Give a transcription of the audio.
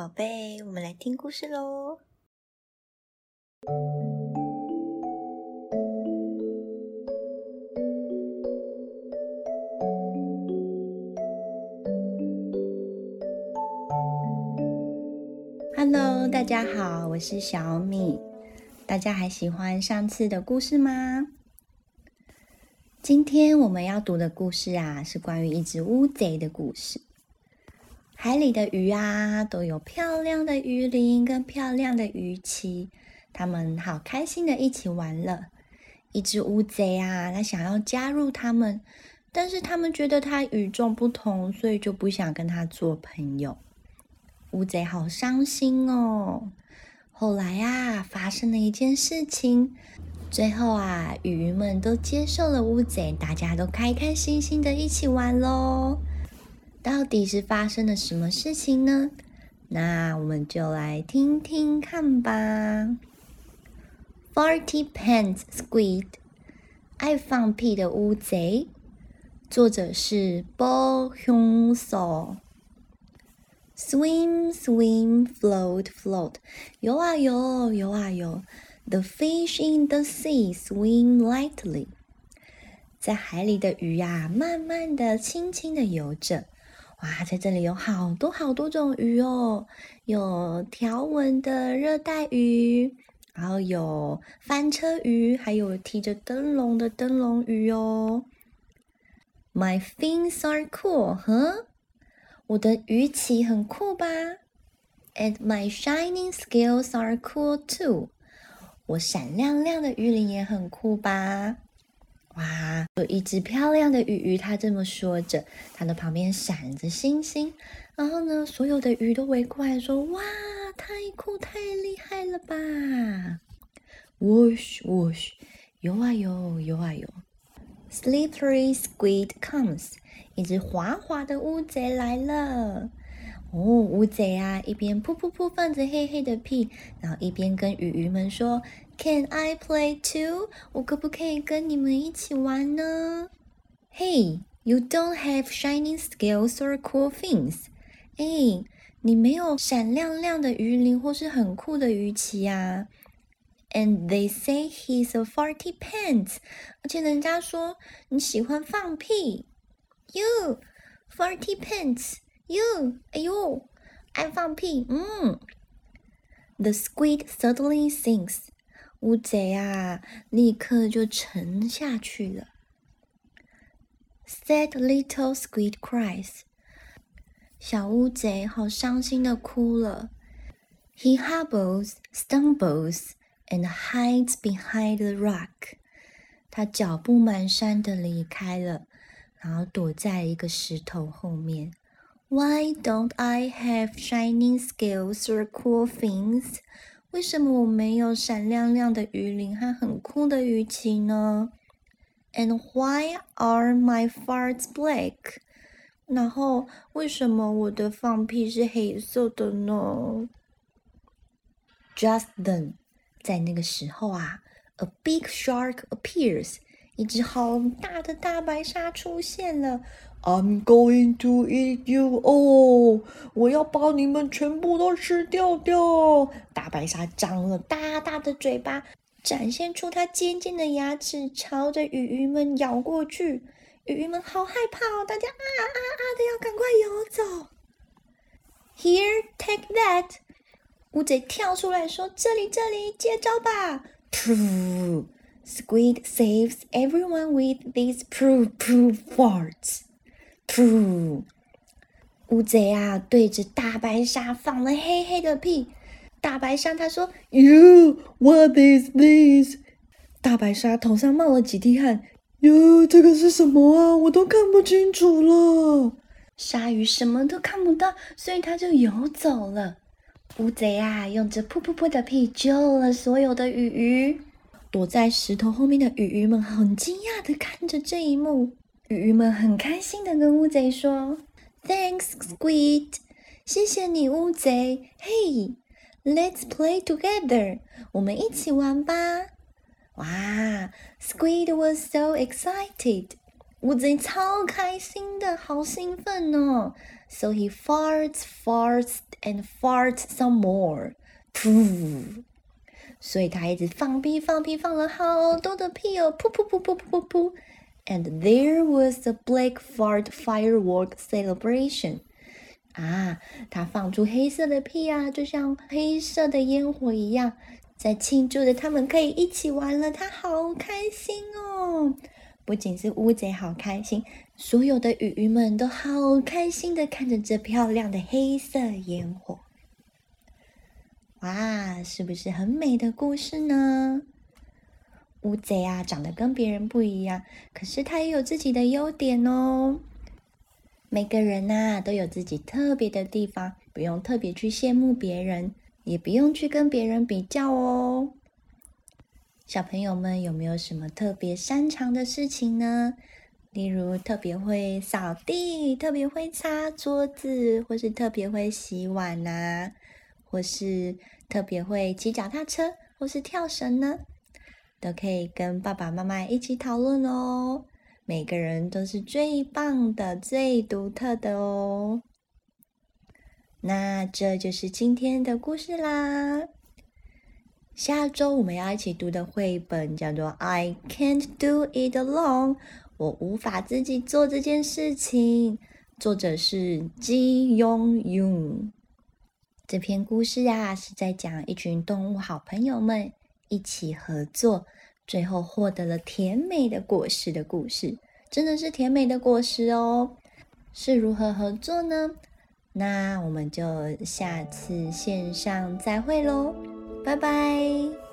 宝贝，我们来听故事喽。Hello，大家好，我是小米。大家还喜欢上次的故事吗？今天我们要读的故事啊，是关于一只乌贼的故事。海里的鱼啊，都有漂亮的鱼鳞跟漂亮的鱼鳍，它们好开心的一起玩了。一只乌贼啊，它想要加入他们，但是他们觉得它与众不同，所以就不想跟它做朋友。乌贼好伤心哦。后来啊，发生了一件事情，最后啊，鱼们都接受了乌贼，大家都开开心心的一起玩喽。到底是发生了什么事情呢？那我们就来听听看吧。Farty Pants Squid，爱放屁的乌贼。作者是 Bo Hyun So。Swim, swim, float, float，游啊游，游啊游。The fish in the sea swim lightly。在海里的鱼呀，慢慢的、轻轻的游着。哇，在这里有好多好多种鱼哦，有条纹的热带鱼，然后有翻车鱼，还有提着灯笼的灯笼鱼哦。My fins are cool，哼，我的鱼鳍很酷吧？And my shining scales are cool too，我闪亮亮的鱼鳞也很酷吧？哇，有一只漂亮的鱼鱼，它这么说着，它的旁边闪着星星。然后呢，所有的鱼都围过来说：“哇，太酷，太厉害了吧！”Wash wash，游啊游，游啊游。Slippery squid comes，一只滑滑的乌贼来了。哦，乌贼啊，一边噗噗噗放着黑黑的屁，然后一边跟鱼鱼们说。Can I play too？我可不可以跟你们一起玩呢？Hey, you don't have shining scales or cool fins。哎，你没有闪亮亮的鱼鳞或是很酷的鱼鳍啊。And they say he's a farty pants。而且人家说你喜欢放屁。You farty pants。You，哎呦，爱放屁。嗯。The squid suddenly sinks。乌贼啊，立刻就沉下去了。Sad little squid cries，小乌贼好伤心的哭了。He hobbles, stumbles, and hides behind the rock。他脚步蹒跚的离开了，然后躲在一个石头后面。 Why don't I have shining scales or cool fins？为什么我没有闪亮亮的鱼鳞和很酷的鱼鳍呢？And why are my farts black？然后为什么我的放屁是黑色的呢？Just then，在那个时候啊，a big shark appears，一只好大的大白鲨出现了。 I'm going to eat you all！我要把你们全部都吃掉掉！大白鲨张了大大的嘴巴，展现出它尖尖的牙齿，朝着鱼鱼们咬过去。鱼鱼们好害怕哦，大家啊啊啊的要赶快游走。Here, take that！乌贼跳出来说：“这里，这里，接招吧！”！”Poo！Squid saves everyone with these poo poo farts. 噗！乌贼啊，对着大白鲨放了黑黑的屁。大白鲨他说：“You, what is this？” 大白鲨头上冒了几滴汗。哟，这个是什么啊？我都看不清楚了。鲨鱼什么都看不到，所以它就游走了。乌贼啊，用着噗噗噗的屁救了所有的鱼鱼。躲在石头后面的鱼鱼们很惊讶的看着这一幕。鱼鱼们很开心的跟乌贼说：“Thanks, Squid，谢谢你，乌贼。Hey，let's play together，我们一起玩吧。”哇，Squid was so excited，乌贼超开心的，好兴奋哦。 So he farts, farts, and farts some more. 噗！所以他一直放屁，放屁，放了好多的屁哦！噗噗噗噗噗噗噗。 And there was a black fart firework celebration. 啊，他放出黑色的屁啊，就像黑色的烟火一样，在庆祝着他们可以一起玩了。他好开心哦！不仅是乌贼好开心，所有的鱼鱼们都好开心的看着这漂亮的黑色烟火。哇，是不是很美的故事呢？乌贼啊，长得跟别人不一样，可是它也有自己的优点哦。每个人呐，都有自己特别的地方，不用特别去羡慕别人，也不用去跟别人比较哦。小朋友们有没有什么特别擅长的事情呢？例如特别会扫地、特别会擦桌子，或是特别会洗碗呐，或是特别会骑脚踏车，或是跳绳呢？都可以跟爸爸妈妈一起讨论哦。每个人都是最棒的、最独特的哦。那这就是今天的故事啦。下周我们要一起读的绘本叫做《I Can't Do It Alone》，我无法自己做这件事情。作者是金庸勇。这篇故事啊，是在讲一群动物好朋友们一起合作，最后获得了甜美的果实的故事。真的是甜美的果实哦。是如何合作呢？那我们就下次线上再会喽。拜拜。